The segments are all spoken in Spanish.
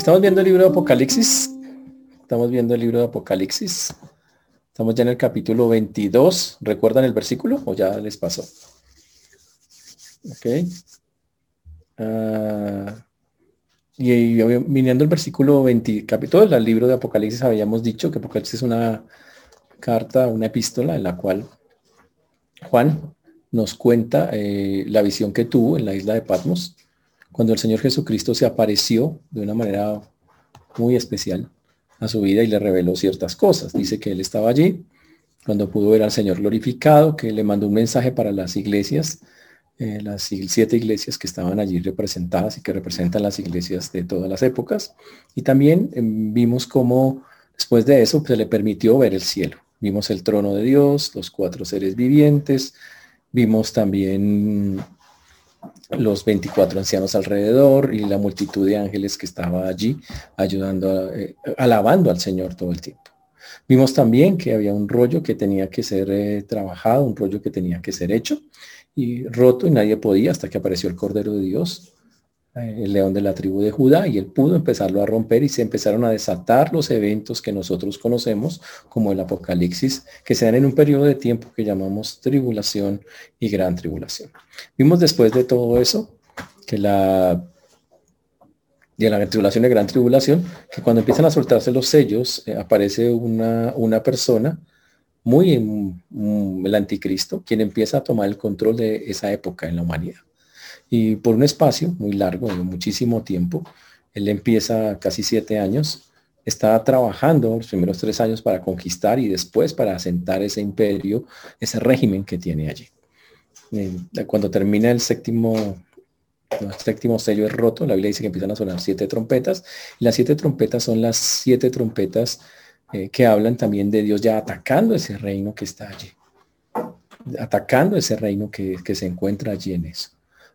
Estamos viendo el libro de Apocalipsis. Estamos viendo el libro de Apocalipsis. Estamos ya en el capítulo 22. ¿Recuerdan el versículo o ya les pasó? Ok. Ah, y, viniendo el versículo 20, capítulo del libro de Apocalipsis, habíamos dicho que Apocalipsis es una carta, una epístola en la cual Juan nos cuenta eh, la visión que tuvo en la isla de Patmos cuando el Señor Jesucristo se apareció de una manera muy especial a su vida y le reveló ciertas cosas. Dice que él estaba allí cuando pudo ver al Señor glorificado, que le mandó un mensaje para las iglesias, eh, las siete iglesias que estaban allí representadas y que representan las iglesias de todas las épocas. Y también em, vimos cómo después de eso se le permitió ver el cielo. Vimos el trono de Dios, los cuatro seres vivientes, vimos también los 24 ancianos alrededor y la multitud de ángeles que estaba allí ayudando, eh, alabando al Señor todo el tiempo. Vimos también que había un rollo que tenía que ser eh, trabajado, un rollo que tenía que ser hecho y roto y nadie podía hasta que apareció el Cordero de Dios el león de la tribu de Judá, y él pudo empezarlo a romper y se empezaron a desatar los eventos que nosotros conocemos como el Apocalipsis, que se dan en un periodo de tiempo que llamamos tribulación y gran tribulación. Vimos después de todo eso que la de la tribulación y gran tribulación, que cuando empiezan a soltarse los sellos, eh, aparece una, una persona muy, mm, el anticristo, quien empieza a tomar el control de esa época en la humanidad. Y por un espacio muy largo, de muchísimo tiempo, él empieza casi siete años, está trabajando los primeros tres años para conquistar y después para asentar ese imperio, ese régimen que tiene allí. Eh, cuando termina el séptimo, el séptimo sello es roto, la Biblia dice que empiezan a sonar siete trompetas, y las siete trompetas son las siete trompetas eh, que hablan también de Dios ya atacando ese reino que está allí, atacando ese reino que, que se encuentra allí en eso.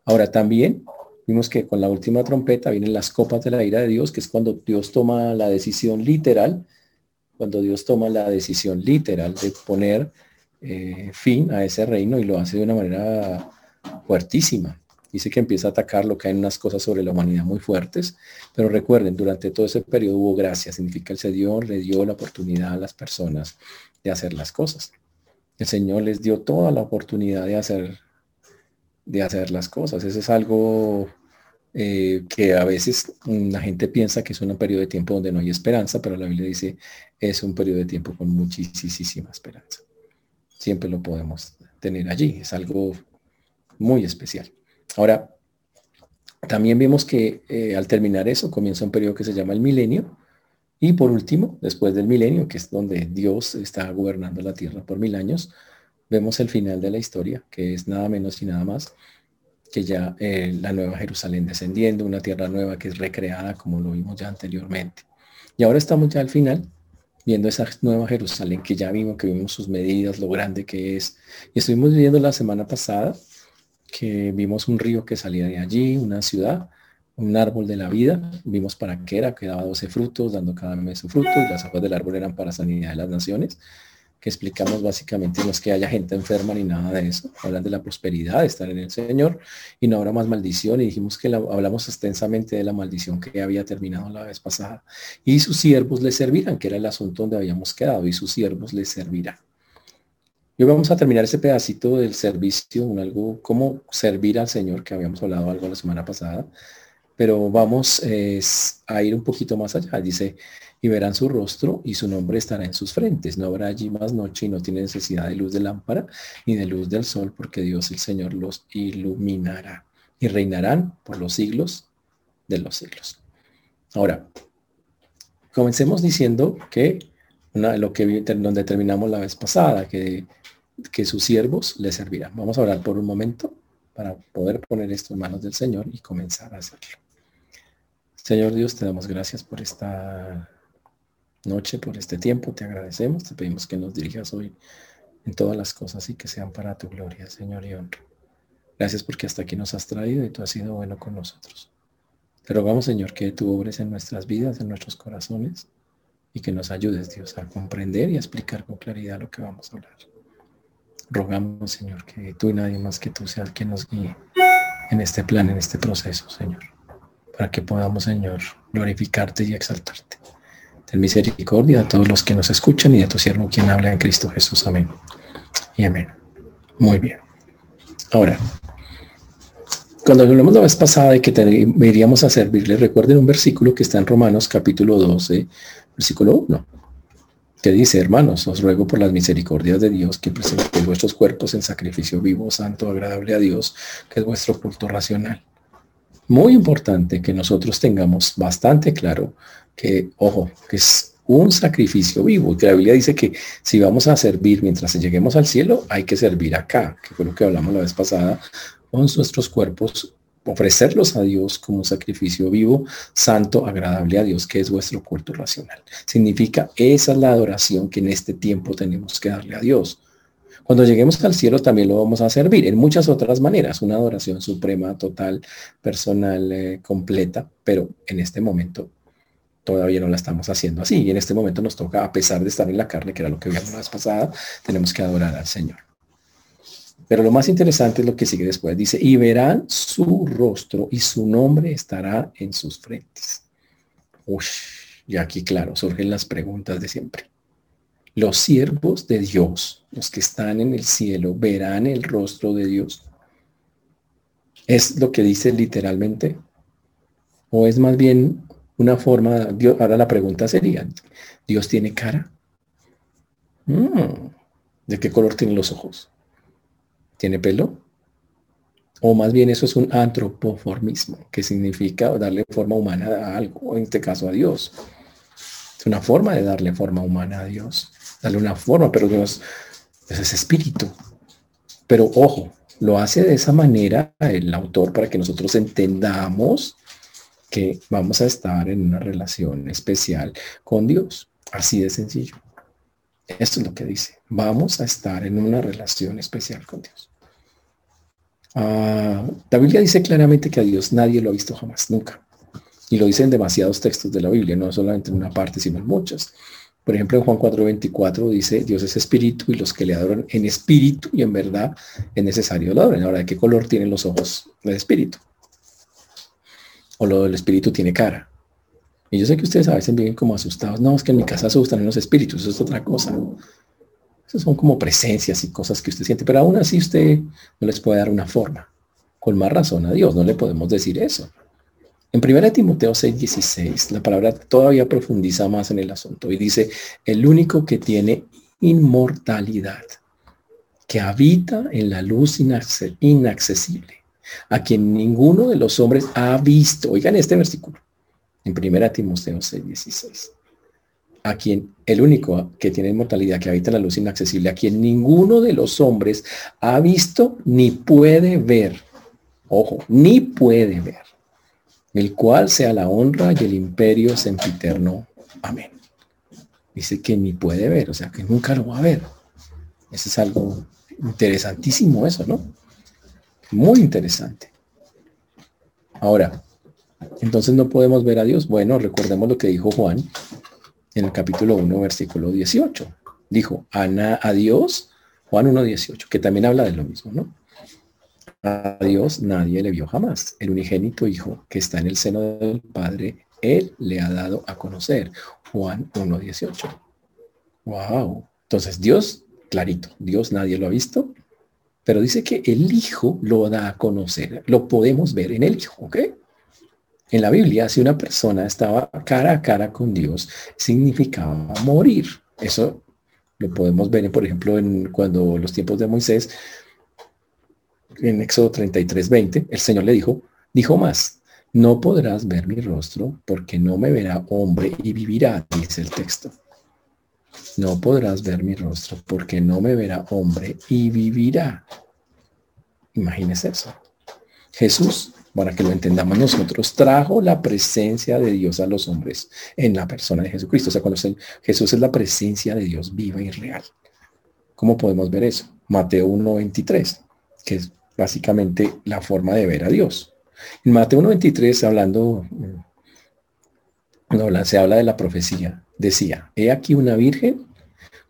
Ahora también vimos que con la última trompeta vienen las copas de la ira de Dios, que es cuando Dios toma la decisión literal, cuando Dios toma la decisión literal de poner eh, fin a ese reino y lo hace de una manera fuertísima. Dice que empieza a atacar lo que hay unas cosas sobre la humanidad muy fuertes, pero recuerden, durante todo ese periodo hubo gracia, significa el Señor le dio la oportunidad a las personas de hacer las cosas. El Señor les dio toda la oportunidad de hacer de hacer las cosas. Eso es algo eh, que a veces la gente piensa que es un periodo de tiempo donde no hay esperanza, pero la Biblia dice es un periodo de tiempo con muchísima esperanza. Siempre lo podemos tener allí. Es algo muy especial. Ahora, también vimos que eh, al terminar eso comienza un periodo que se llama el milenio. Y por último, después del milenio, que es donde Dios está gobernando la tierra por mil años, vemos el final de la historia, que es nada menos y nada más que ya eh, la nueva Jerusalén descendiendo, una tierra nueva que es recreada como lo vimos ya anteriormente. Y ahora estamos ya al final, viendo esa nueva Jerusalén que ya vimos, que vimos sus medidas, lo grande que es. Y estuvimos viendo la semana pasada que vimos un río que salía de allí, una ciudad, un árbol de la vida, vimos para qué era, que daba 12 frutos, dando cada mes su fruto, y las hojas del árbol eran para sanidad de las naciones explicamos básicamente no es que haya gente enferma ni nada de eso, hablan de la prosperidad, de estar en el Señor y no habrá más maldición y dijimos que hablamos extensamente de la maldición que había terminado la vez pasada y sus siervos le servirán, que era el asunto donde habíamos quedado y sus siervos le servirán. Y hoy vamos a terminar ese pedacito del servicio, un algo, cómo servir al Señor, que habíamos hablado algo la semana pasada, pero vamos a ir un poquito más allá. Dice, y verán su rostro y su nombre estará en sus frentes. No habrá allí más noche y no tiene necesidad de luz de lámpara ni de luz del sol, porque Dios el Señor los iluminará y reinarán por los siglos de los siglos. Ahora, comencemos diciendo que lo que donde terminamos la vez pasada, que, que sus siervos le servirán. Vamos a orar por un momento para poder poner esto en manos del Señor y comenzar a hacerlo. Señor Dios, te damos gracias por esta noche, por este tiempo. Te agradecemos, te pedimos que nos dirijas hoy en todas las cosas y que sean para tu gloria, Señor, y honra. Gracias porque hasta aquí nos has traído y tú has sido bueno con nosotros. Te rogamos, Señor, que tú obres en nuestras vidas, en nuestros corazones y que nos ayudes, Dios, a comprender y a explicar con claridad lo que vamos a hablar. Rogamos, Señor, que tú y nadie más que tú sea el que nos guíe en este plan, en este proceso, Señor. Para que podamos, Señor, glorificarte y exaltarte. Ten misericordia a todos los que nos escuchan y a tu siervo quien habla en Cristo Jesús. Amén. Y amén. Muy bien. Ahora, cuando hablamos la vez pasada de que deberíamos a servirle, recuerden un versículo que está en Romanos capítulo 12, versículo 1, que dice, hermanos, os ruego por las misericordias de Dios que presentéis vuestros cuerpos en sacrificio vivo, santo, agradable a Dios, que es vuestro culto racional. Muy importante que nosotros tengamos bastante claro que, ojo, que es un sacrificio vivo. Que la Biblia dice que si vamos a servir mientras lleguemos al cielo, hay que servir acá, que fue lo que hablamos la vez pasada, con nuestros cuerpos, ofrecerlos a Dios como sacrificio vivo, santo, agradable a Dios, que es vuestro culto racional. Significa, esa es la adoración que en este tiempo tenemos que darle a Dios. Cuando lleguemos al cielo también lo vamos a servir en muchas otras maneras, una adoración suprema, total, personal, eh, completa, pero en este momento todavía no la estamos haciendo así. Y en este momento nos toca, a pesar de estar en la carne, que era lo que vimos la vez pasada, tenemos que adorar al Señor. Pero lo más interesante es lo que sigue después. Dice, y verán su rostro y su nombre estará en sus frentes. Uy, y aquí claro, surgen las preguntas de siempre. Los siervos de Dios, los que están en el cielo, verán el rostro de Dios. ¿Es lo que dice literalmente? ¿O es más bien una forma, ahora la pregunta sería, ¿Dios tiene cara? Mm, ¿De qué color tienen los ojos? ¿Tiene pelo? O más bien eso es un antropoformismo, que significa darle forma humana a algo, en este caso a Dios. Es una forma de darle forma humana a Dios. Darle una forma, pero Dios es espíritu. Pero ojo, lo hace de esa manera el autor para que nosotros entendamos que vamos a estar en una relación especial con Dios. Así de sencillo. Esto es lo que dice. Vamos a estar en una relación especial con Dios. Ah, la Biblia dice claramente que a Dios nadie lo ha visto jamás, nunca. Y lo dicen demasiados textos de la Biblia, no solamente en una parte, sino en muchas. Por ejemplo, en Juan 4:24 dice, Dios es espíritu y los que le adoran en espíritu y en verdad es necesario lo adoren. Ahora, ¿de qué color tienen los ojos del espíritu? O lo del espíritu tiene cara. Y yo sé que ustedes a veces viven como asustados. No, es que en mi casa asustan en los espíritus, eso es otra cosa. Eso son como presencias y cosas que usted siente, pero aún así usted no les puede dar una forma. Con más razón a Dios, no le podemos decir eso. En 1 Timoteo 6:16, la palabra todavía profundiza más en el asunto y dice, el único que tiene inmortalidad, que habita en la luz inaccesible, a quien ninguno de los hombres ha visto. Oigan este versículo, en 1 Timoteo 6:16, a quien el único que tiene inmortalidad, que habita en la luz inaccesible, a quien ninguno de los hombres ha visto ni puede ver. Ojo, ni puede ver el cual sea la honra y el imperio sempiterno. Amén. Dice que ni puede ver, o sea, que nunca lo va a ver. Eso es algo interesantísimo eso, ¿no? Muy interesante. Ahora, entonces no podemos ver a Dios. Bueno, recordemos lo que dijo Juan en el capítulo 1, versículo 18. Dijo, a, Dios, Juan 1, 18, que también habla de lo mismo, ¿no? A Dios nadie le vio jamás. El unigénito Hijo que está en el seno del Padre, Él le ha dado a conocer. Juan 1.18. Wow. Entonces Dios, clarito, Dios nadie lo ha visto, pero dice que el Hijo lo da a conocer. Lo podemos ver en el Hijo, ¿ok? En la Biblia, si una persona estaba cara a cara con Dios, significaba morir. Eso lo podemos ver, por ejemplo, en cuando los tiempos de Moisés, en Éxodo 33, 20, el Señor le dijo, dijo más, no podrás ver mi rostro porque no me verá hombre y vivirá, dice el texto. No podrás ver mi rostro porque no me verá hombre y vivirá. Imagínese eso. Jesús, para que lo entendamos nosotros, trajo la presencia de Dios a los hombres en la persona de Jesucristo. O sea, cuando Jesús es la presencia de Dios viva y real. ¿Cómo podemos ver eso? Mateo 1.23, que es básicamente la forma de ver a Dios. En Mateo 1.23, hablando, no, se habla de la profecía. Decía, he aquí una virgen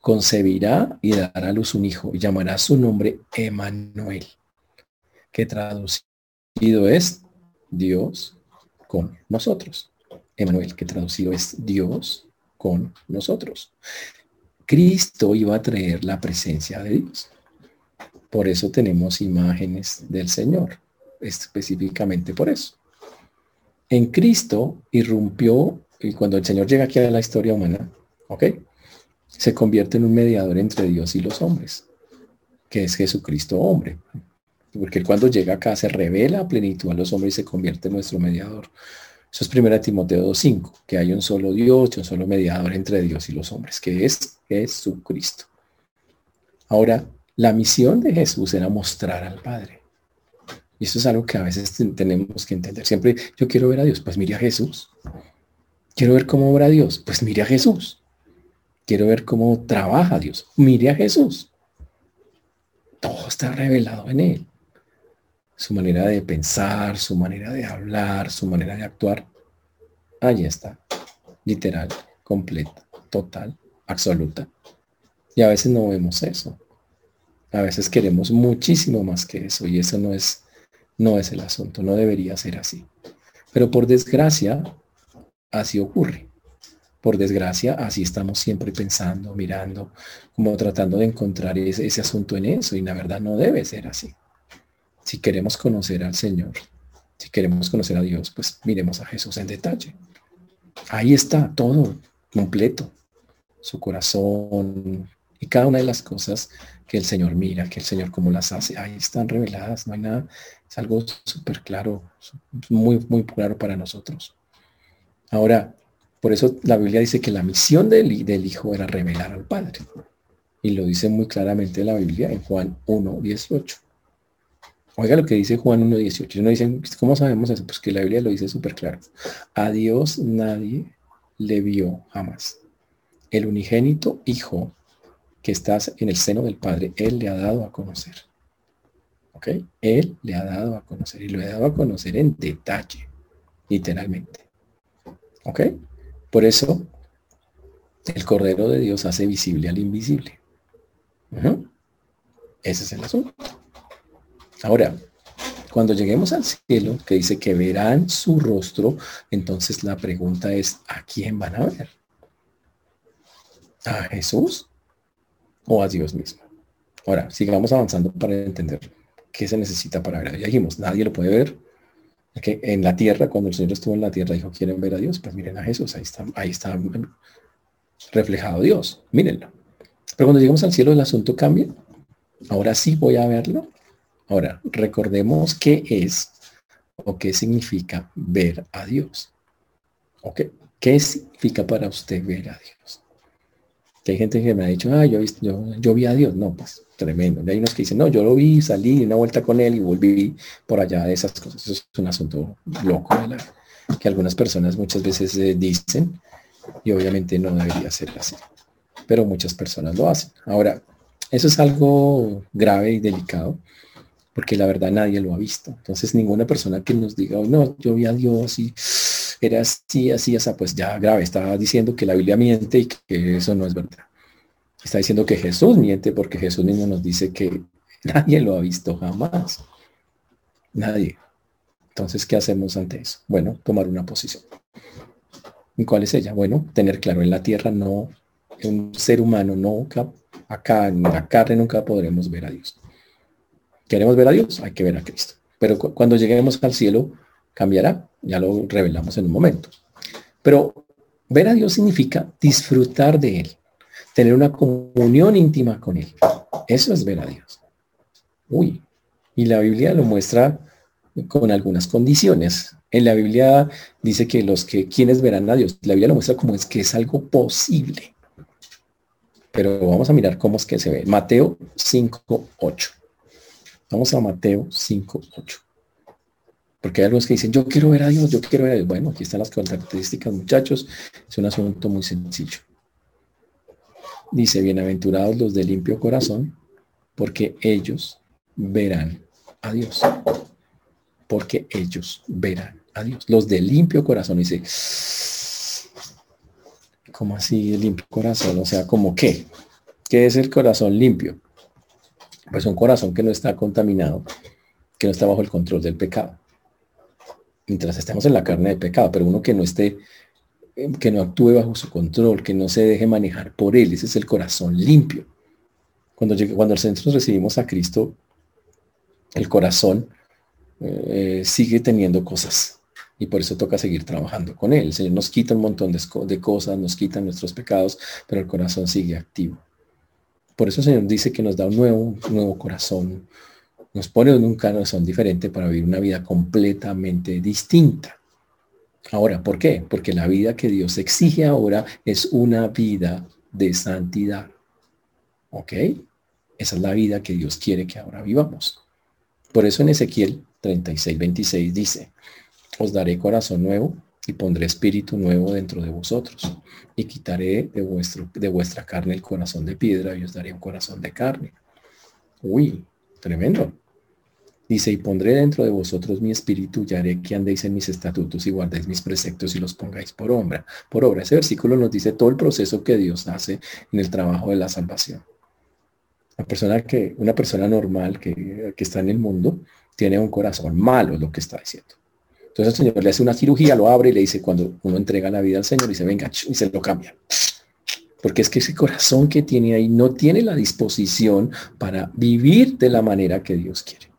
concebirá y dará a luz un hijo y llamará su nombre Emanuel, que traducido es Dios con nosotros. Emanuel, que traducido es Dios con nosotros. Cristo iba a traer la presencia de Dios. Por eso tenemos imágenes del Señor, específicamente por eso. En Cristo irrumpió, y cuando el Señor llega aquí a la historia humana, ¿ok? Se convierte en un mediador entre Dios y los hombres, que es Jesucristo hombre. Porque cuando llega acá se revela plenitud a los hombres y se convierte en nuestro mediador. Eso es 1 Timoteo 2.5, que hay un solo Dios, un solo mediador entre Dios y los hombres, que es Jesucristo. Ahora, la misión de Jesús era mostrar al Padre. Y eso es algo que a veces tenemos que entender. Siempre yo quiero ver a Dios, pues mire a Jesús. Quiero ver cómo obra Dios, pues mire a Jesús. Quiero ver cómo trabaja Dios, mire a Jesús. Todo está revelado en Él. Su manera de pensar, su manera de hablar, su manera de actuar. Ahí está. Literal, completa, total, absoluta. Y a veces no vemos eso. A veces queremos muchísimo más que eso y eso no es, no es el asunto, no debería ser así. Pero por desgracia, así ocurre. Por desgracia, así estamos siempre pensando, mirando, como tratando de encontrar ese, ese asunto en eso y la verdad no debe ser así. Si queremos conocer al Señor, si queremos conocer a Dios, pues miremos a Jesús en detalle. Ahí está todo completo. Su corazón, y cada una de las cosas que el Señor mira, que el Señor cómo las hace, ahí están reveladas, no hay nada, es algo súper claro, muy, muy claro para nosotros. Ahora, por eso la Biblia dice que la misión del, del Hijo era revelar al Padre. Y lo dice muy claramente la Biblia en Juan 1, 18. Oiga lo que dice Juan 1, 18. No dicen, ¿cómo sabemos eso? Pues que la Biblia lo dice súper claro. A Dios nadie le vio jamás. El unigénito Hijo que estás en el seno del Padre, Él le ha dado a conocer. ¿Ok? Él le ha dado a conocer y lo ha dado a conocer en detalle, literalmente. ¿Ok? Por eso, el Cordero de Dios hace visible al invisible. Ese es el asunto. Ahora, cuando lleguemos al cielo, que dice que verán su rostro, entonces la pregunta es, ¿a quién van a ver? ¿A Jesús? O a Dios mismo. Ahora, sigamos avanzando para entender qué se necesita para ver a Dios. Dijimos, nadie lo puede ver. Que en la tierra, cuando el Señor estuvo en la tierra, dijo, ¿quieren ver a Dios? Pues miren a Jesús, ahí está, ahí está reflejado Dios, mírenlo. Pero cuando llegamos al cielo, el asunto cambia. Ahora sí voy a verlo. Ahora, recordemos qué es o qué significa ver a Dios. ¿Ok? ¿Qué significa para usted ver a Dios? Que hay gente que me ha dicho, ah, yo, yo, vi a Dios. No, pues tremendo. Y hay unos que dicen, no, yo lo vi, salí una vuelta con él y volví por allá de esas cosas. Eso es un asunto loco que algunas personas muchas veces eh, dicen y obviamente no debería ser así. Pero muchas personas lo hacen. Ahora, eso es algo grave y delicado porque la verdad nadie lo ha visto. Entonces ninguna persona que nos diga, oh, no, yo vi a Dios y era así, así, sea, pues ya grave, está diciendo que la Biblia miente y que eso no es verdad. Está diciendo que Jesús miente porque Jesús mismo nos dice que nadie lo ha visto jamás. Nadie. Entonces, ¿qué hacemos ante eso? Bueno, tomar una posición. ¿Y cuál es ella? Bueno, tener claro, en la tierra no, un ser humano no, acá en la carne nunca podremos ver a Dios. ¿Queremos ver a Dios? Hay que ver a Cristo. Pero cuando lleguemos al cielo, cambiará. Ya lo revelamos en un momento. Pero ver a Dios significa disfrutar de Él, tener una comunión íntima con Él. Eso es ver a Dios. Uy, y la Biblia lo muestra con algunas condiciones. En la Biblia dice que los que quienes verán a Dios, la Biblia lo muestra como es que es algo posible. Pero vamos a mirar cómo es que se ve. Mateo 5, 8. Vamos a Mateo 5, 8. Porque hay algunos que dicen, yo quiero ver a Dios, yo quiero ver a Dios. Bueno, aquí están las características, muchachos. Es un asunto muy sencillo. Dice, bienaventurados los de limpio corazón, porque ellos verán a Dios. Porque ellos verán a Dios. Los de limpio corazón. Dice, ¿cómo así limpio corazón? O sea, ¿cómo qué? ¿Qué es el corazón limpio? Pues un corazón que no está contaminado, que no está bajo el control del pecado. Mientras estemos en la carne de pecado, pero uno que no esté, eh, que no actúe bajo su control, que no se deje manejar por él, ese es el corazón limpio. Cuando, cuando nosotros recibimos a Cristo, el corazón eh, sigue teniendo cosas y por eso toca seguir trabajando con Él. El Señor nos quita un montón de, cosas, nos quita nuestros pecados, pero el corazón sigue activo. Por eso el Señor dice que nos da un nuevo, nuevo corazón, nos pone un corazón diferente para vivir una vida completamente distinta. Ahora, ¿por qué? Porque la vida que Dios exige ahora es una vida de santidad. ¿Ok? Esa es la vida que Dios quiere que ahora vivamos. Por eso en Ezequiel 36, 26 dice, os daré corazón nuevo y pondré espíritu nuevo dentro de vosotros y quitaré de, vuestro, de vuestra carne el corazón de piedra y os daré un corazón de carne. Uy, tremendo. Dice, y pondré dentro de vosotros mi espíritu y haré que andéis en mis estatutos y guardéis mis preceptos y los pongáis por obra. Por obra. Ese versículo nos dice todo el proceso que Dios hace en el trabajo de la salvación. La persona que, una persona normal que, que está en el mundo tiene un corazón malo, es lo que está diciendo. Entonces el Señor le hace una cirugía, lo abre y le dice, cuando uno entrega la vida al Señor, dice, venga, y se lo cambia. Porque es que ese corazón que tiene ahí no tiene la disposición para vivir de la manera que Dios quiere.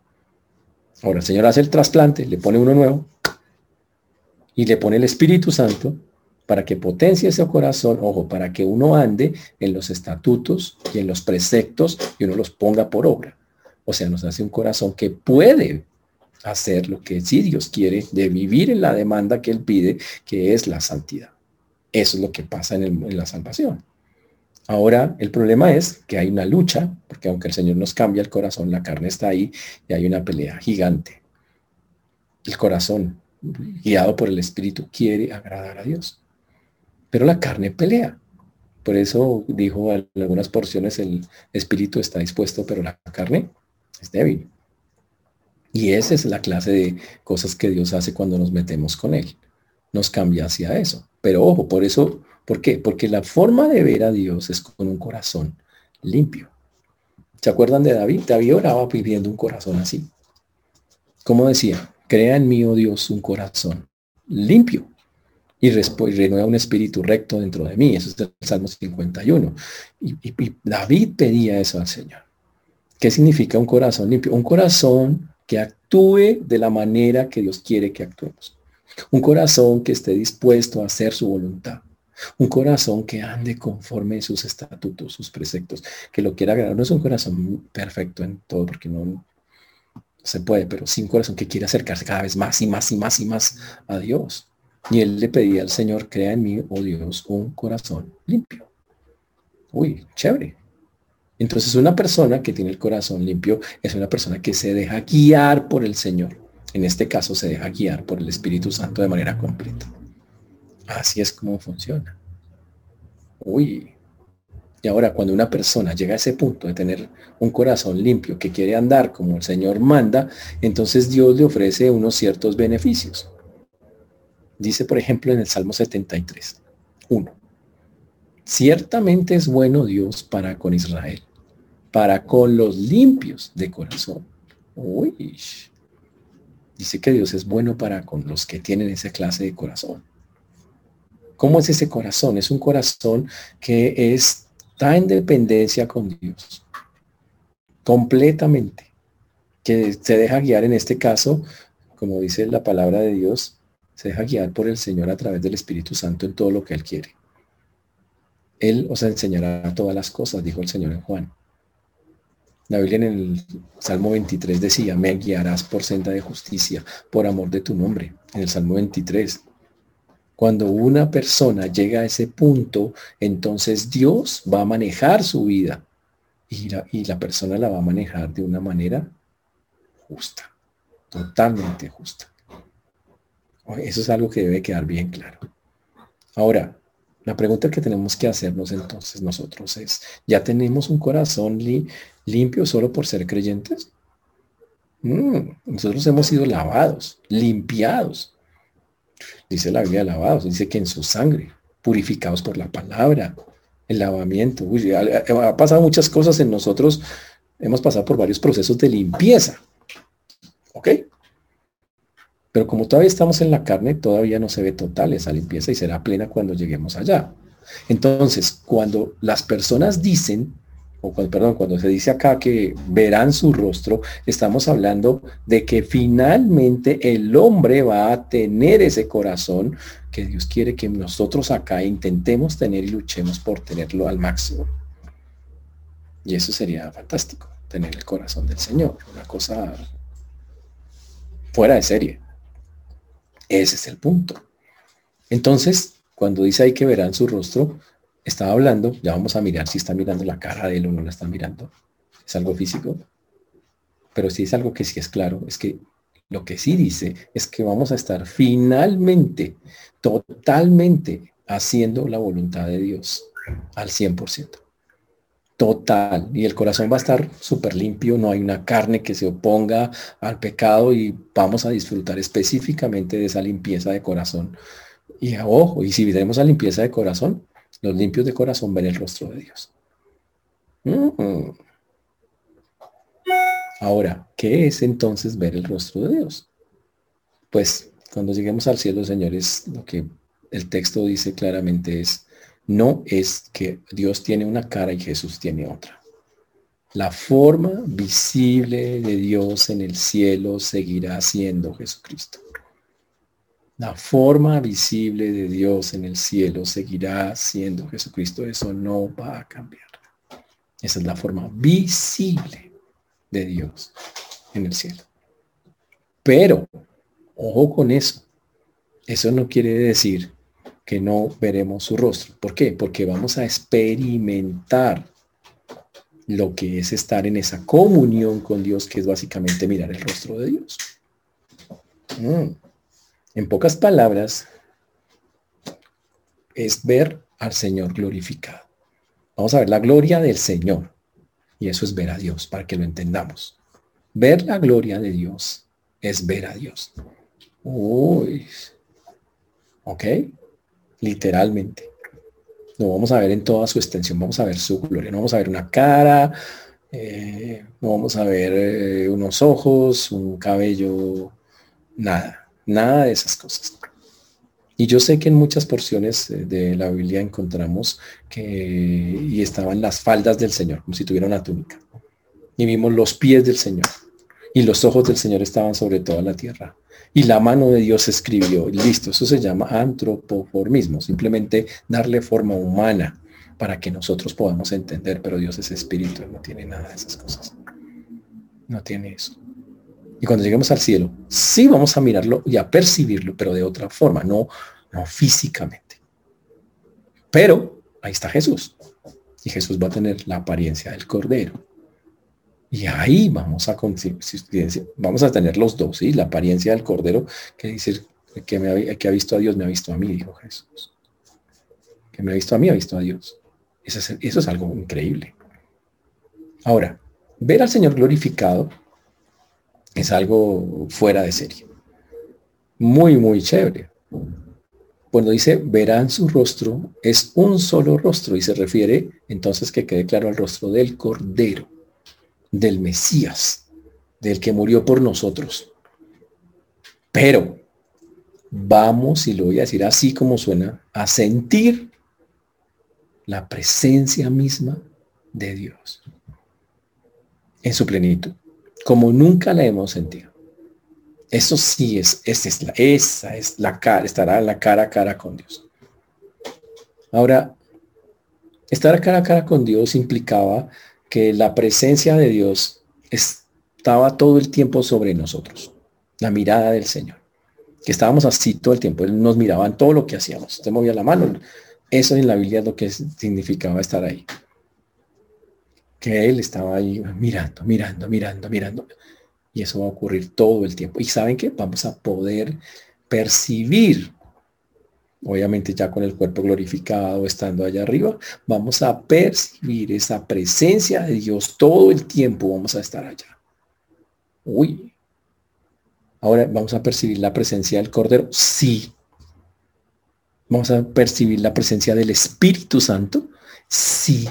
Ahora el Señor hace el trasplante, le pone uno nuevo y le pone el Espíritu Santo para que potencie ese corazón, ojo, para que uno ande en los estatutos y en los preceptos y uno los ponga por obra. O sea, nos hace un corazón que puede hacer lo que sí Dios quiere, de vivir en la demanda que Él pide, que es la santidad. Eso es lo que pasa en, la salvación. Ahora, el problema es que hay una lucha, porque aunque el Señor nos cambia el corazón, la carne está ahí y hay una pelea gigante. El corazón, guiado por el Espíritu, quiere agradar a Dios. Pero la carne pelea. Por eso dijo en algunas porciones el Espíritu está dispuesto, pero la carne es débil. Y esa es la clase de cosas que Dios hace cuando nos metemos con Él. Nos cambia hacia eso. Pero ojo, por eso, ¿por qué? Porque la forma de ver a Dios es con un corazón limpio. ¿Se acuerdan de David? David oraba pidiendo un corazón así. Como decía, crea en mí, oh Dios, un corazón limpio y, renueva un espíritu recto dentro de mí. Eso es el Salmo 51. y David pedía eso al Señor. ¿Qué significa un corazón limpio? Un corazón que actúe de la manera que Dios quiere que actuemos. Un corazón que esté dispuesto a hacer su voluntad. Un corazón que ande conforme sus estatutos, sus preceptos, que lo quiera agradar. No es un corazón perfecto en todo, porque no se puede, pero sí un corazón que quiere acercarse cada vez más y más y más y más a Dios. Y él le pedía al Señor, crea en mí, oh Dios, un corazón limpio. Uy, chévere. Entonces una persona que tiene el corazón limpio es una persona que se deja guiar por el Señor. En este caso se deja guiar por el Espíritu Santo de manera completa. Así es como funciona. Uy. Y ahora cuando una persona llega a ese punto de tener un corazón limpio que quiere andar como el Señor manda, entonces Dios le ofrece unos ciertos beneficios. Dice, por ejemplo, en el Salmo 73, 1. Ciertamente es bueno Dios para con Israel, para con los limpios de corazón. Dice que Dios es bueno para con los que tienen esa clase de corazón. ¿Cómo es ese corazón? Es un corazón que está en dependencia con Dios. Completamente. Que se deja guiar en este caso, como dice la palabra de Dios, se deja guiar por el Señor a través del Espíritu Santo en todo lo que Él quiere. Él os enseñará todas las cosas, dijo el Señor en Juan. La Biblia en el Salmo 23 decía, me guiarás por senda de justicia, por amor de tu nombre. En el Salmo 23. Cuando una persona llega a ese punto, entonces Dios va a manejar su vida y la, y la persona la va a manejar de una manera justa, totalmente justa. Eso es algo que debe quedar bien claro. Ahora, la pregunta que tenemos que hacernos entonces nosotros es, ¿ya tenemos un corazón limpio solo por ser creyentes? Nosotros hemos sido lavados, limpiados. Dice la Biblia lavados, dice que en su sangre, purificados por la palabra, el lavamiento. ha pasado muchas cosas en nosotros, hemos pasado por varios procesos de limpieza. ¿Ok? Pero como todavía estamos en la carne, todavía no se ve total esa limpieza y será plena cuando lleguemos allá. Entonces, cuando las personas dicen, o cuando, perdón, cuando se dice acá que verán su rostro, estamos hablando de que finalmente el hombre va a tener ese corazón que Dios quiere que nosotros acá intentemos tener y luchemos por tenerlo al máximo. Y eso sería fantástico, tener el corazón del Señor, una cosa fuera de serie. Ese es el punto. Entonces, cuando dice ahí que verán su rostro, estaba hablando, ya vamos a mirar si está mirando la cara de él o no la está mirando. Es algo físico. Pero sí es algo que sí es claro, es que lo que sí dice es que vamos a estar finalmente, totalmente haciendo la voluntad de Dios al 100%. Total. Y el corazón va a estar súper limpio, no hay una carne que se oponga al pecado y vamos a disfrutar específicamente de esa limpieza de corazón. Y ojo, y si veremos la limpieza de corazón, los limpios de corazón ven el rostro de Dios. Mm. Ahora, ¿qué es entonces ver el rostro de Dios? Pues cuando lleguemos al cielo, señores, lo que el texto dice claramente es no es que Dios tiene una cara y Jesús tiene otra. La forma visible de Dios en el cielo seguirá siendo Jesucristo. La forma visible de Dios en el cielo seguirá siendo Jesucristo. Eso no va a cambiar. Esa es la forma visible de Dios en el cielo. Pero, ojo con eso. Eso no quiere decir que no veremos su rostro. ¿Por qué? Porque vamos a experimentar lo que es estar en esa comunión con Dios, que es básicamente mirar el rostro de Dios. Mm. En pocas palabras, es ver al Señor glorificado. Vamos a ver la gloria del Señor. Y eso es ver a Dios, para que lo entendamos. Ver la gloria de Dios es ver a Dios. Uy. ¿Ok? Literalmente. Lo vamos a ver en toda su extensión, vamos a ver su gloria, no vamos a ver una cara, eh, no vamos a ver eh, unos ojos, un cabello, nada, nada de esas cosas. Y yo sé que en muchas porciones eh, de la Biblia encontramos que y estaban las faldas del Señor, como si tuviera una túnica. Y vimos los pies del Señor. Y los ojos del Señor estaban sobre toda la tierra y la mano de Dios escribió. Listo, eso se llama antropoformismo, simplemente darle forma humana para que nosotros podamos entender, pero Dios es espíritu, no tiene nada de esas cosas. No tiene eso. Y cuando lleguemos al cielo, sí vamos a mirarlo y a percibirlo, pero de otra forma, no, no físicamente. Pero ahí está Jesús. Y Jesús va a tener la apariencia del Cordero. Y ahí vamos a, vamos a tener los dos, ¿sí? La apariencia del Cordero, que dice que, ha visto a Dios, me ha visto a mí, dijo Jesús. Que me ha visto a mí, ha visto a Dios. Eso es, eso es algo increíble. Ahora, ver al Señor glorificado es algo fuera de serie. Muy, muy chévere. Cuando dice verán su rostro, es un solo rostro y se refiere entonces que quede claro al rostro del Cordero del Mesías, del que murió por nosotros. Pero vamos, y lo voy a decir así como suena, a sentir la presencia misma de Dios en su plenitud, como nunca la hemos sentido. Eso sí es, esa es la, esa es la cara, estará la cara a cara con Dios. Ahora, estar cara a cara con Dios implicaba que la presencia de Dios estaba todo el tiempo sobre nosotros, la mirada del Señor, que estábamos así todo el tiempo, Él nos miraba en todo lo que hacíamos, usted movía la mano, eso en la Biblia es lo que significaba estar ahí, que Él estaba ahí mirando, mirando, mirando, mirando, y eso va a ocurrir todo el tiempo. Y saben que vamos a poder percibir obviamente ya con el cuerpo glorificado, estando allá arriba, vamos a percibir esa presencia de Dios todo el tiempo, vamos a estar allá. Uy. Ahora vamos a percibir la presencia del Cordero. Sí. Vamos a percibir la presencia del Espíritu Santo. Sí.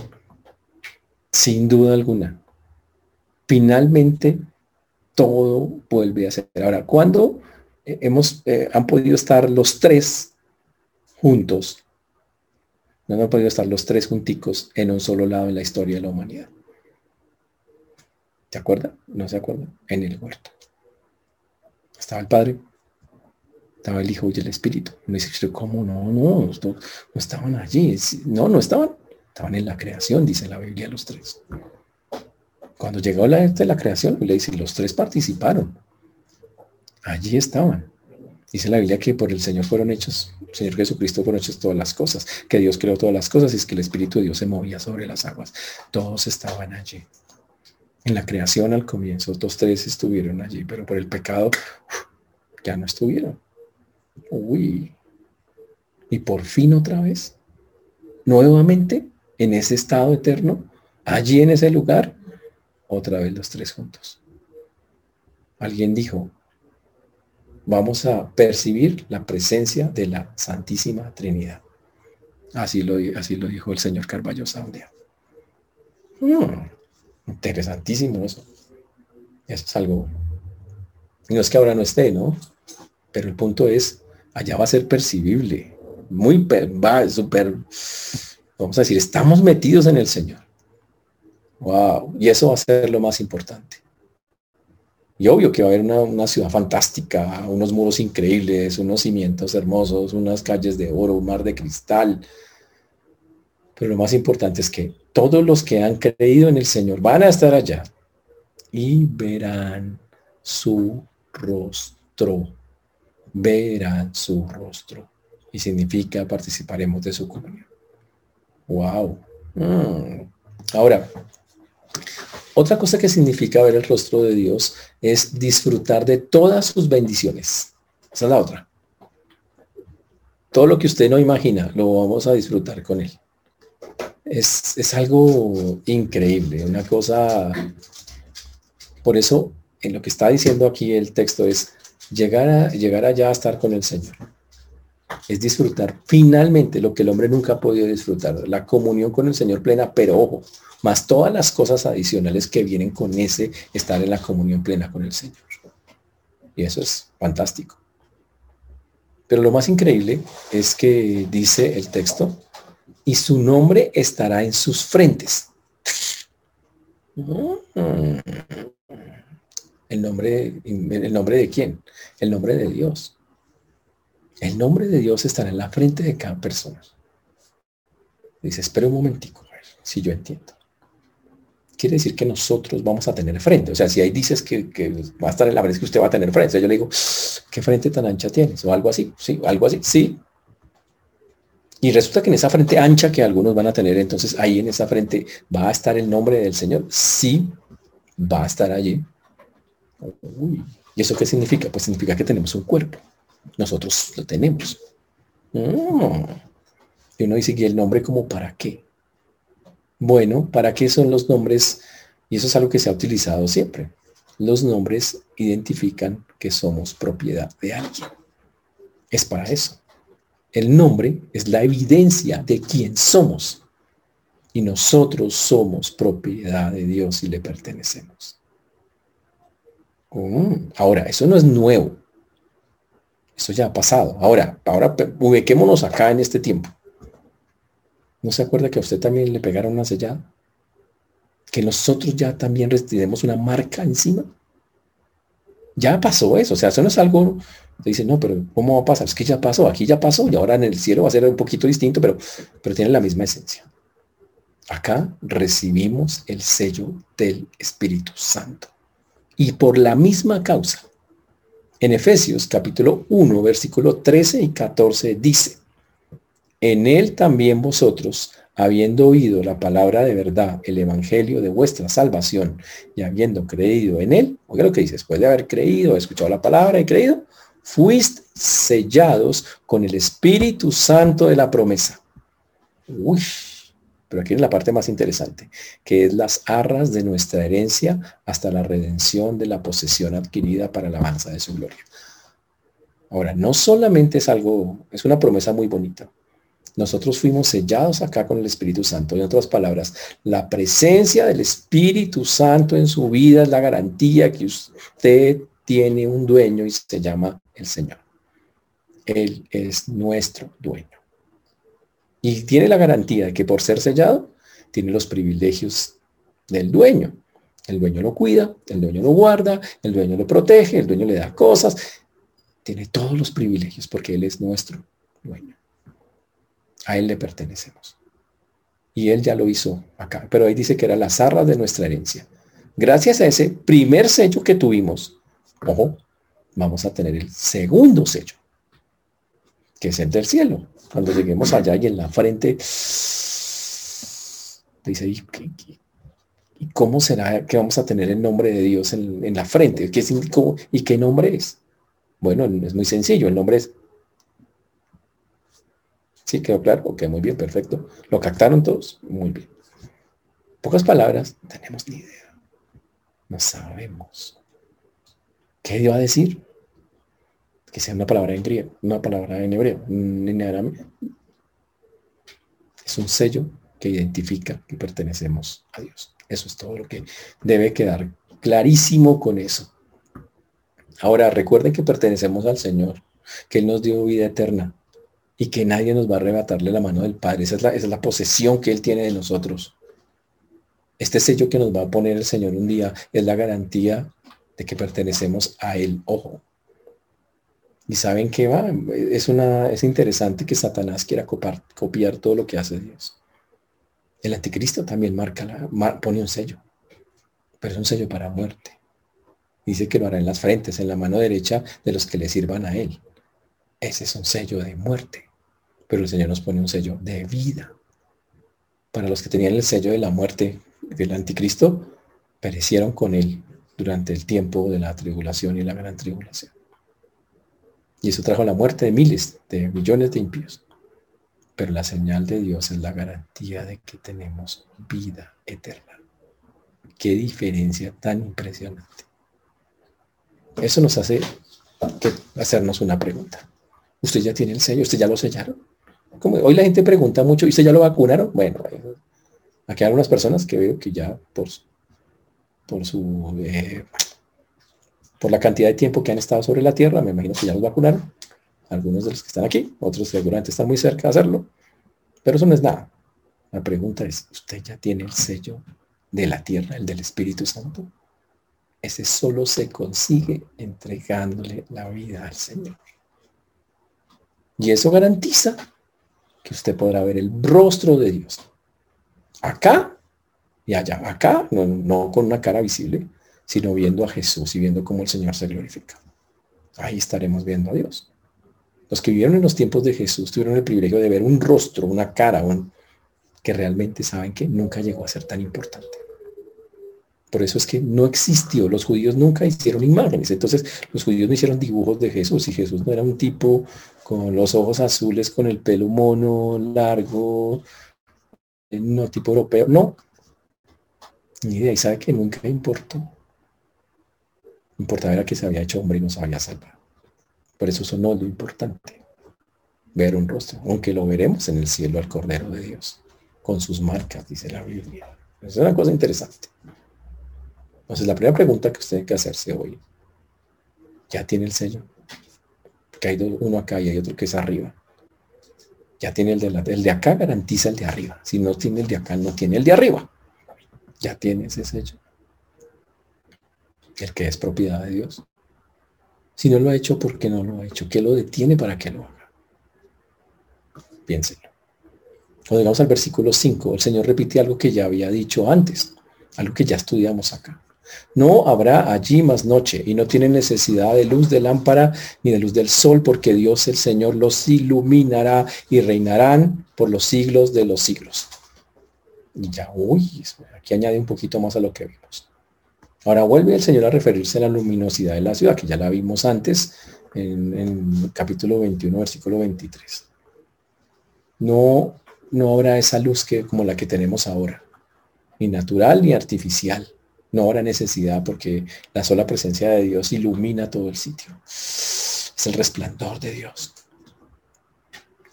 Sin duda alguna. Finalmente, todo vuelve a ser. Ahora, ¿cuándo eh, hemos, eh, han podido estar los tres juntos. No han podido estar los tres junticos en un solo lado en la historia de la humanidad. ¿Se acuerdan? ¿No se acuerdan? En el huerto. Estaba el Padre, estaba el Hijo y el Espíritu. Me dice, ¿cómo no? No, no, estaban allí. No, no estaban. Estaban en la creación, dice la Biblia, los tres. Cuando llegó la, de la creación, le dice, los tres participaron. Allí estaban. Dice la Biblia que por el Señor fueron hechos, Señor Jesucristo fueron hechas todas las cosas, que Dios creó todas las cosas y es que el Espíritu de Dios se movía sobre las aguas. Todos estaban allí. En la creación al comienzo, dos, tres estuvieron allí, pero por el pecado ya no estuvieron. Uy. Y por fin otra vez, nuevamente, en ese estado eterno, allí en ese lugar, otra vez los tres juntos. Alguien dijo, vamos a percibir la presencia de la Santísima Trinidad. Así lo, así lo dijo el señor Carballo Saundia. Hmm, interesantísimo eso. Eso es algo. No es que ahora no esté, ¿no? Pero el punto es, allá va a ser percibible. Muy, va, súper, vamos a decir, estamos metidos en el Señor. Wow. Y eso va a ser lo más importante. Y obvio que va a haber una, ciudad fantástica, unos muros increíbles, unos cimientos hermosos, unas calles de oro, un mar de cristal. Pero lo más importante es que todos los que han creído en el Señor van a estar allá y verán su rostro. Verán su rostro. Y significa participaremos de su comunión. Wow. Mm. Ahora, otra cosa que significa ver el rostro de Dios es disfrutar de todas sus bendiciones. Esa es la otra. Todo lo que usted no imagina, lo vamos a disfrutar con Él. Es, es algo increíble, una cosa... Por eso, en lo que está diciendo aquí el texto es llegar, a, llegar allá a estar con el Señor. Es disfrutar finalmente lo que el hombre nunca ha podido disfrutar, la comunión con el Señor plena, pero ojo, más todas las cosas adicionales que vienen con ese estar en la comunión plena con el Señor. Y eso es fantástico. Pero lo más increíble es que dice el texto, y su nombre estará en sus frentes. Mm. El nombre, ¿El nombre de quién? El nombre de Dios. El nombre de Dios estará en la frente de cada persona. Dice, espera un momentico, si yo entiendo quiere decir que nosotros vamos a tener frente. O sea, si ahí dices que, va a estar en la frente, que usted va a tener frente. yo le digo, ¿qué frente tan ancha tienes? O algo así, sí, algo así, sí. Y resulta que en esa frente ancha que algunos van a tener, entonces ahí en esa frente va a estar el nombre del Señor. Sí, va a estar allí. ¿Y eso qué significa? Pues significa que tenemos un cuerpo. Nosotros lo tenemos. Y uno dice, ¿y el nombre como para qué? Bueno, ¿para qué son los nombres? Y eso es algo que se ha utilizado siempre. Los nombres identifican que somos propiedad de alguien. Es para eso. El nombre es la evidencia de quién somos. Y nosotros somos propiedad de Dios y le pertenecemos. Mm, ahora, eso no es nuevo. Eso ya ha pasado. Ahora, ahora ubiquémonos acá en este tiempo. ¿No se acuerda que a usted también le pegaron una sellada? Que nosotros ya también tenemos una marca encima. Ya pasó eso, o sea, eso no es algo, dice, no, pero ¿cómo va a pasar? Es que ya pasó, aquí ya pasó y ahora en el cielo va a ser un poquito distinto, pero, pero tiene la misma esencia. Acá recibimos el sello del Espíritu Santo. Y por la misma causa, en Efesios capítulo 1, versículo 13 y 14 dice, en él también vosotros, habiendo oído la palabra de verdad, el evangelio de vuestra salvación, y habiendo creído en él, oiga lo que dice, después de haber creído, escuchado la palabra y creído, fuiste sellados con el Espíritu Santo de la promesa. Uy, pero aquí es la parte más interesante, que es las arras de nuestra herencia hasta la redención de la posesión adquirida para la alabanza de su gloria. Ahora, no solamente es algo, es una promesa muy bonita, nosotros fuimos sellados acá con el Espíritu Santo. En otras palabras, la presencia del Espíritu Santo en su vida es la garantía que usted tiene un dueño y se llama el Señor. Él es nuestro dueño. Y tiene la garantía de que por ser sellado, tiene los privilegios del dueño. El dueño lo cuida, el dueño lo guarda, el dueño lo protege, el dueño le da cosas. Tiene todos los privilegios porque Él es nuestro dueño. A Él le pertenecemos. Y Él ya lo hizo acá. Pero ahí dice que era la zarra de nuestra herencia. Gracias a ese primer sello que tuvimos, ojo, vamos a tener el segundo sello, que es el del cielo. Cuando lleguemos allá y en la frente, dice, ¿y, cómo será que vamos a tener el nombre de Dios en, la frente? ¿Qué, ¿Y qué nombre es? Bueno, es muy sencillo, el nombre es ¿Sí quedó claro? Ok, muy bien, perfecto. ¿Lo captaron todos? Muy bien. Pocas palabras, tenemos ni idea. No sabemos. ¿Qué iba a decir? Que sea una palabra en griego, una palabra en hebreo, en arameo. Es un sello que identifica que pertenecemos a Dios. Eso es todo lo que debe quedar clarísimo con eso. Ahora, recuerden que pertenecemos al Señor, que Él nos dio vida eterna, y que nadie nos va a arrebatarle la mano del Padre. Esa es la, esa es la posesión que Él tiene de nosotros. Este sello que nos va a poner el Señor un día es la garantía de que pertenecemos a Él. Ojo. Y saben qué va, es, una, es interesante que Satanás quiera copiar, todo lo que hace Dios. El anticristo también marca la, pone un sello, pero es un sello para muerte. Dice que lo hará en las frentes, en la mano derecha de los que le sirvan a él. Ese es un sello de muerte pero el Señor nos pone un sello de vida. Para los que tenían el sello de la muerte del anticristo, perecieron con él durante el tiempo de la tribulación y la gran tribulación. Y eso trajo la muerte de miles, de millones de impíos. Pero la señal de Dios es la garantía de que tenemos vida eterna. Qué diferencia tan impresionante. Eso nos hace hacernos una pregunta. ¿Usted ya tiene el sello? ¿Usted ya lo sellaron? Como hoy la gente pregunta mucho, ¿y usted ya lo vacunaron? Bueno, aquí hay algunas personas que veo que ya por, por su eh, por la cantidad de tiempo que han estado sobre la Tierra, me imagino que ya los vacunaron. Algunos de los que están aquí, otros seguramente están muy cerca de hacerlo. Pero eso no es nada. La pregunta es, ¿usted ya tiene el sello de la Tierra, el del Espíritu Santo? Ese solo se consigue entregándole la vida al Señor. Y eso garantiza que usted podrá ver el rostro de Dios. Acá y allá. Acá, no, con una cara visible, sino viendo a Jesús y viendo cómo el Señor se glorifica. Ahí estaremos viendo a Dios. Los que vivieron en los tiempos de Jesús tuvieron el privilegio de ver un rostro, una cara, que realmente saben que nunca llegó a ser tan importante. Por eso es que no existió, los judíos nunca hicieron imágenes, entonces los judíos no hicieron dibujos de Jesús y Jesús no era un tipo con los ojos azules, con el pelo mono, largo, no tipo europeo, no. Ni idea, y sabe que nunca importó. Importaba era que se había hecho hombre y nos había salvado. Por eso eso no es lo importante. Ver un rostro, aunque lo veremos en el cielo al Cordero de Dios, con sus marcas, dice la Biblia. Es una cosa interesante. Entonces, la primera pregunta que usted tiene que hacerse hoy, ¿ya tiene el sello? Que hay uno acá y hay otro que es arriba. Ya tiene el de, la, el de acá, garantiza el de arriba. Si no tiene el de acá, no tiene el de arriba. Ya tiene ese sello. El que es propiedad de Dios. Si no lo ha hecho, ¿por qué no lo ha hecho? ¿Qué lo detiene para que lo haga? Piénsenlo. Cuando llegamos al versículo 5, el Señor repite algo que ya había dicho antes, algo que ya estudiamos acá. No habrá allí más noche y no tienen necesidad de luz de lámpara ni de luz del sol porque Dios el Señor los iluminará y reinarán por los siglos de los siglos. Y ya, uy, aquí añade un poquito más a lo que vimos. Ahora vuelve el Señor a referirse a la luminosidad de la ciudad, que ya la vimos antes en, en capítulo 21, versículo 23. No, no habrá esa luz que, como la que tenemos ahora, ni natural ni artificial no habrá necesidad porque la sola presencia de Dios ilumina todo el sitio. Es el resplandor de Dios.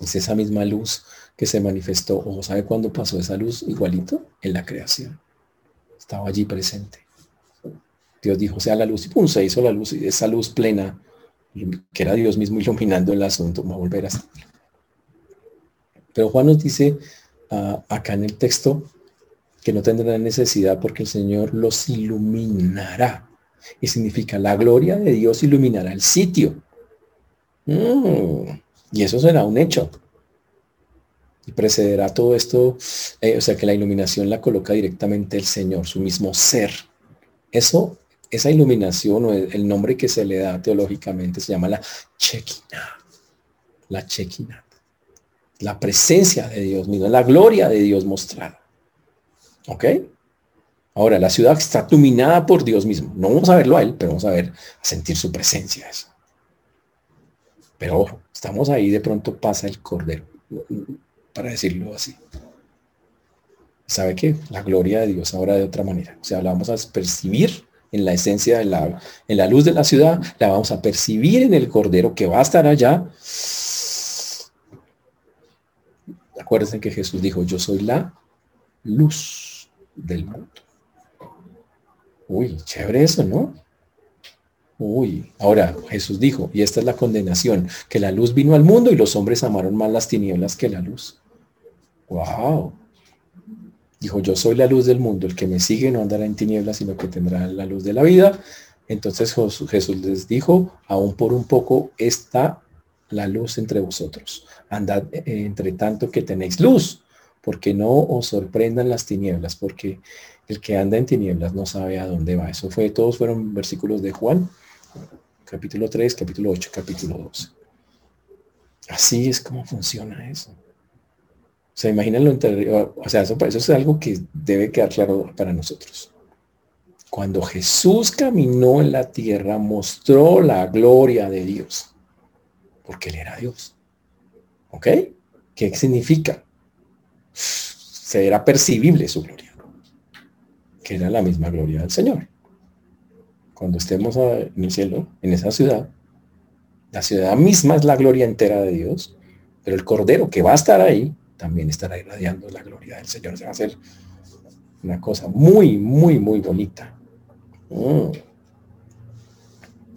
Es esa misma luz que se manifestó. ¿O sabe cuándo pasó esa luz igualito? En la creación. Estaba allí presente. Dios dijo, sea la luz, y pum, se hizo la luz, y esa luz plena, que era Dios mismo iluminando el asunto, va a volver a. Pero Juan nos dice ah, acá en el texto que no tendrán necesidad porque el Señor los iluminará. Y significa la gloria de Dios iluminará el sitio. Mm, y eso será un hecho. Y precederá todo esto, eh, o sea que la iluminación la coloca directamente el Señor, su mismo ser. Eso, esa iluminación o el, nombre que se le da teológicamente se llama la Chequina. La Chequina. La presencia de Dios mismo, la gloria de Dios mostrada. ¿Ok? Ahora, la ciudad está iluminada por Dios mismo. No vamos a verlo a Él, pero vamos a ver, a sentir su presencia. Eso. Pero ojo, estamos ahí, de pronto pasa el cordero, para decirlo así. ¿Sabe qué? La gloria de Dios ahora de otra manera. O sea, la vamos a percibir en la esencia de la, en la luz de la ciudad, la vamos a percibir en el cordero que va a estar allá. Acuérdense que Jesús dijo, yo soy la luz del mundo. Uy, chévere eso, ¿no? Uy, ahora Jesús dijo, y esta es la condenación, que la luz vino al mundo y los hombres amaron más las tinieblas que la luz. Wow. Dijo, yo soy la luz del mundo, el que me sigue no andará en tinieblas, sino que tendrá la luz de la vida. Entonces Jesús les dijo, aún por un poco está la luz entre vosotros. Andad eh, entre tanto que tenéis luz, porque no os sorprendan las tinieblas, porque el que anda en tinieblas no sabe a dónde va. Eso fue, todos fueron versículos de Juan, capítulo 3, capítulo 8, capítulo 12. Así es como funciona eso. O sea, imagínenlo, o sea, eso, eso es algo que debe quedar claro para nosotros. Cuando Jesús caminó en la tierra, mostró la gloria de Dios, porque Él era Dios. ¿Ok? ¿Qué significa? Se era percibible su gloria, que era la misma gloria del Señor. Cuando estemos en el cielo, en esa ciudad, la ciudad misma es la gloria entera de Dios, pero el Cordero que va a estar ahí también estará irradiando la gloria del Señor. Se va a hacer una cosa muy, muy, muy bonita. Mm.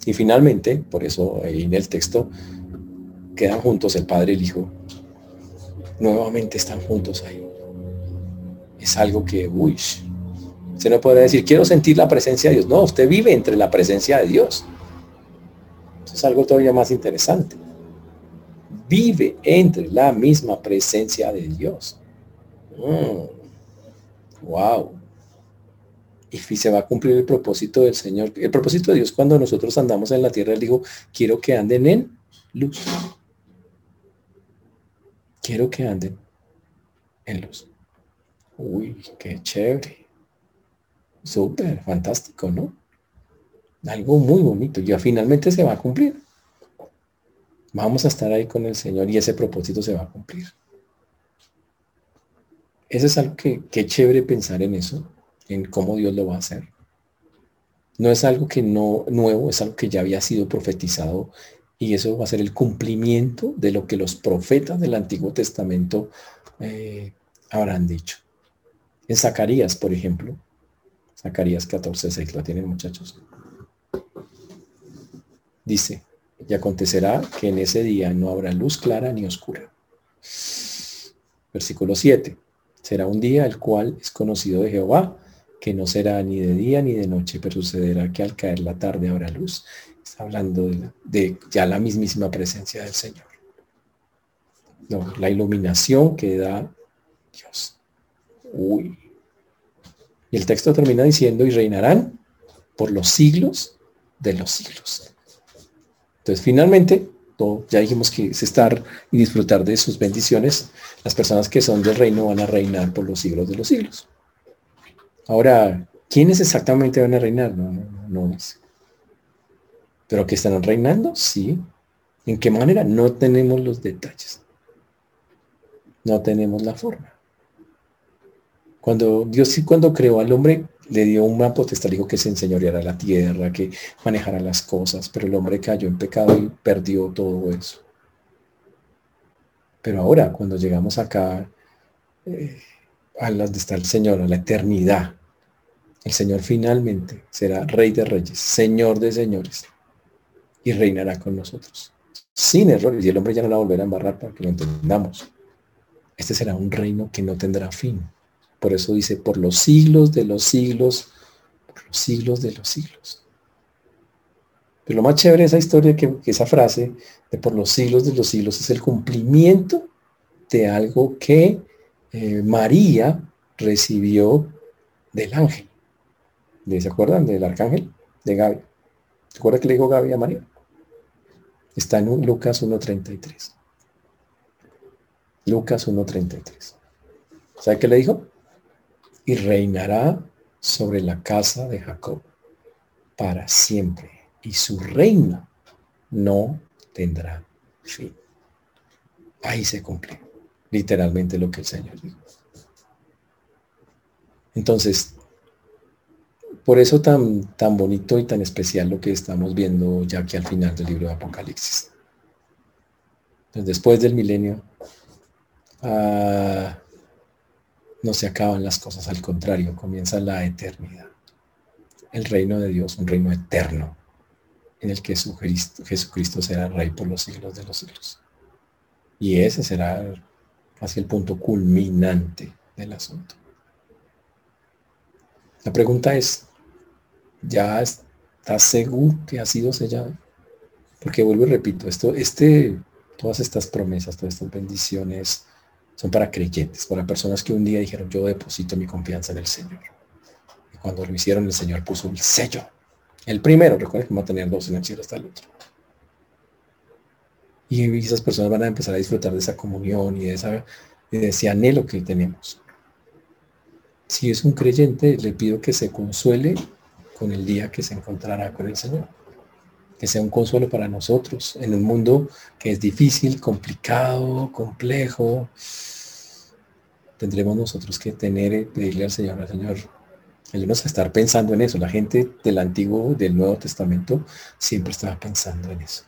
Y finalmente, por eso en el texto, quedan juntos el Padre y el Hijo nuevamente están juntos ahí. Es algo que, uy, se no puede decir, quiero sentir la presencia de Dios. No, usted vive entre la presencia de Dios. Eso es algo todavía más interesante. Vive entre la misma presencia de Dios. Mm. Wow. Y se va a cumplir el propósito del Señor. El propósito de Dios cuando nosotros andamos en la tierra, Él dijo, quiero que anden en luz quiero que anden en luz. Uy, qué chévere. Súper, fantástico, ¿no? Algo muy bonito. Ya finalmente se va a cumplir. Vamos a estar ahí con el Señor y ese propósito se va a cumplir. Eso es algo que, qué chévere pensar en eso, en cómo Dios lo va a hacer. No es algo que no nuevo, es algo que ya había sido profetizado y eso va a ser el cumplimiento de lo que los profetas del Antiguo Testamento eh, habrán dicho. En Zacarías, por ejemplo, Zacarías 14, 6, ¿la tienen muchachos? Dice, y acontecerá que en ese día no habrá luz clara ni oscura. Versículo 7, será un día el cual es conocido de Jehová, que no será ni de día ni de noche, pero sucederá que al caer la tarde habrá luz Está hablando de, ya la mismísima presencia del Señor. la iluminación que da Dios. Y el texto termina diciendo, y reinarán por los siglos de los siglos. Entonces, finalmente, ya dijimos que es estar y disfrutar de sus bendiciones. Las personas que son del reino van a reinar por los siglos de los siglos. Ahora, ¿quiénes exactamente van a reinar? No, no, no, no pero que están reinando, sí. ¿En qué manera? No tenemos los detalles. No tenemos la forma. Cuando Dios cuando creó al hombre, le dio una potestad, dijo que se enseñoreara la tierra, que manejara las cosas, pero el hombre cayó en pecado y perdió todo eso. Pero ahora, cuando llegamos acá, eh, a las de está el Señor, a la eternidad, El Señor finalmente será Rey de Reyes, Señor de Señores, y reinará con nosotros. Sin errores, y el hombre ya no la volverá a embarrar para que lo entendamos. Este será un reino que no tendrá fin. Por eso dice, por los siglos de los siglos, por los siglos de los siglos. Pero lo más chévere de esa historia, que, esa frase de por los siglos de los siglos, es el cumplimiento de algo que eh, María recibió del ángel. ¿Se acuerdan del arcángel? De Gaby. ¿Se acuerdan que le dijo Gaby a María? Está en Lucas 1.33. Lucas 1.33. ¿Sabe qué le dijo? Y reinará sobre la casa de Jacob para siempre. Y su reino no tendrá fin. Ahí se cumple literalmente lo que el Señor dijo. Entonces, por eso tan, tan bonito y tan especial lo que estamos viendo ya aquí al final del libro de Apocalipsis. después del milenio, ah, no se acaban las cosas, al contrario, comienza la eternidad. El reino de Dios, un reino eterno, en el que Jesucristo, será rey por los siglos de los siglos. Y ese será casi el punto culminante del asunto. La pregunta es, ya está seguro que ha sido sellado. Porque vuelvo y repito, esto, este, todas estas promesas, todas estas bendiciones son para creyentes, para personas que un día dijeron, yo deposito mi confianza en el Señor. Y cuando lo hicieron, el Señor puso el sello. El primero, recuerden que va a tener dos en el cielo hasta el otro. Y esas personas van a empezar a disfrutar de esa comunión y de, esa, y de ese anhelo que tenemos. Si es un creyente, le pido que se consuele con el día que se encontrará con el Señor. Que sea un consuelo para nosotros en un mundo que es difícil, complicado, complejo. Tendremos nosotros que tener, pedirle al Señor, al Señor, ayúdanos a estar pensando en eso. La gente del Antiguo, del Nuevo Testamento, siempre estaba pensando en eso.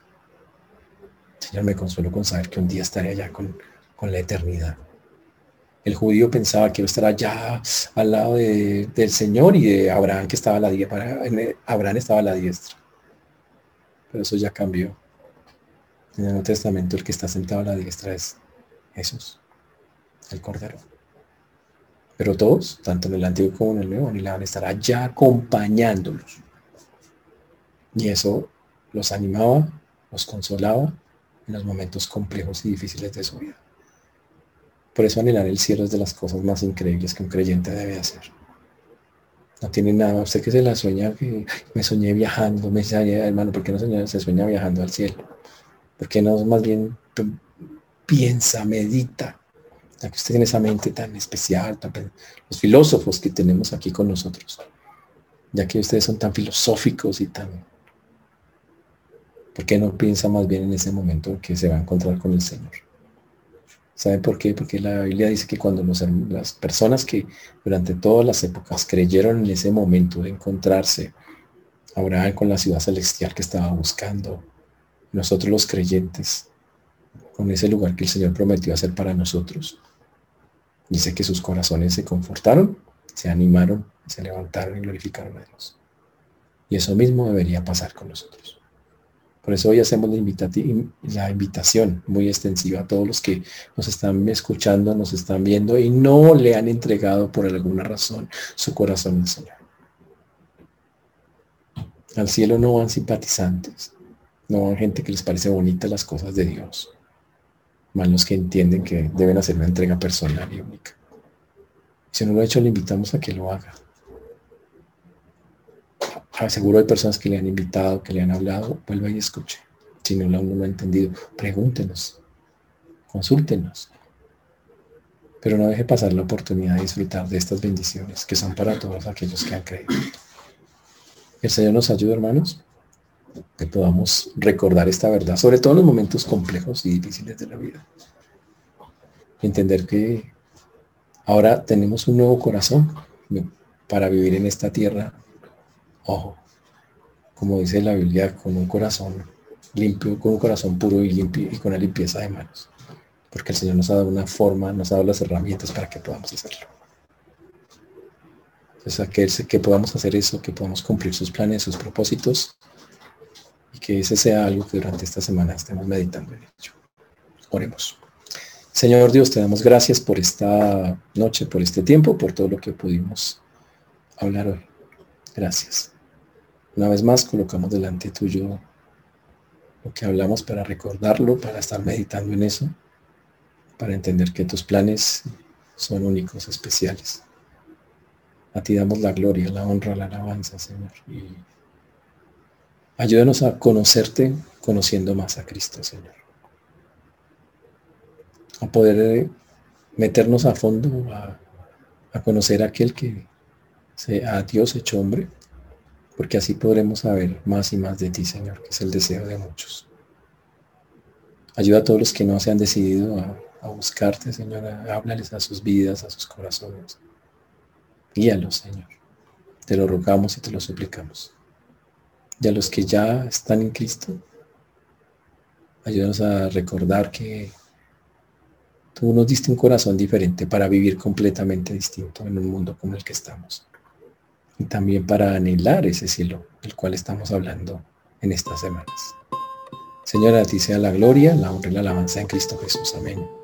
Señor, me consuelo con saber que un día estaré allá con, con la eternidad. El judío pensaba que iba a estar allá al lado del Señor y de Abraham que estaba a la diestra. Abraham estaba a la diestra. Pero eso ya cambió. En el Nuevo Testamento el que está sentado a la diestra es Jesús, el Cordero. Pero todos, tanto en el Antiguo como en el Nuevo, ni la van a estar allá acompañándolos. Y eso los animaba, los consolaba en los momentos complejos y difíciles de su vida. Por eso anhelar el cielo es de las cosas más increíbles que un creyente debe hacer. No tiene nada. Usted que se la sueña, que me soñé viajando, me decía, hermano, ¿por qué no se sueña viajando al cielo? ¿Por qué no más bien piensa, medita? Ya que usted tiene esa mente tan especial, los filósofos que tenemos aquí con nosotros, ya que ustedes son tan filosóficos y tan... ¿Por qué no piensa más bien en ese momento que se va a encontrar con el Señor? ¿Sabe por qué? Porque la Biblia dice que cuando las personas que durante todas las épocas creyeron en ese momento de encontrarse Abraham con la ciudad celestial que estaba buscando, nosotros los creyentes, con ese lugar que el Señor prometió hacer para nosotros, dice que sus corazones se confortaron, se animaron, se levantaron y glorificaron a Dios. Y eso mismo debería pasar con nosotros. Por eso hoy hacemos la, invitación muy extensiva a todos los que nos están escuchando, nos están viendo y no le han entregado por alguna razón su corazón al Señor. Al cielo no van simpatizantes, no van gente que les parece bonita las cosas de Dios, van los que entienden que deben hacer una entrega personal y única. Si no lo ha hecho, le invitamos a que lo haga. Seguro hay personas que le han invitado, que le han hablado, vuelva y escuche. Si no lo, no ha entendido, pregúntenos, consúltenos. Pero no deje pasar la oportunidad de disfrutar de estas bendiciones que son para todos aquellos que han creído. El Señor nos ayude, hermanos, que podamos recordar esta verdad, sobre todo en los momentos complejos y difíciles de la vida. Entender que ahora tenemos un nuevo corazón para vivir en esta tierra ojo, como dice la Biblia, con un corazón limpio, con un corazón puro y limpio y con la limpieza de manos. Porque el Señor nos ha dado una forma, nos ha dado las herramientas para que podamos hacerlo. Entonces, que, que podamos hacer eso, que podamos cumplir sus planes, sus propósitos, y que ese sea algo que durante esta semana estemos meditando en ello. Oremos. Señor Dios, te damos gracias por esta noche, por este tiempo, por todo lo que pudimos hablar hoy. Gracias. Una vez más colocamos delante tuyo lo que hablamos para recordarlo, para estar meditando en eso, para entender que tus planes son únicos, especiales. A ti damos la gloria, la honra, la alabanza, Señor. Y ayúdanos a conocerte conociendo más a Cristo, Señor. A poder meternos a fondo, a, conocer a aquel que sea a Dios hecho hombre, porque así podremos saber más y más de ti, Señor, que es el deseo de muchos. Ayuda a todos los que no se han decidido a, a buscarte, Señor. Háblales a sus vidas, a sus corazones. Guíalos, Señor. Te lo rogamos y te lo suplicamos. Y a los que ya están en Cristo, ayúdanos a recordar que tú nos diste un corazón diferente para vivir completamente distinto en un mundo como el que estamos. Y también para anhelar ese cielo del cual estamos hablando en estas semanas. Señor, a ti sea la gloria, la honra y la alabanza en Cristo Jesús. Amén.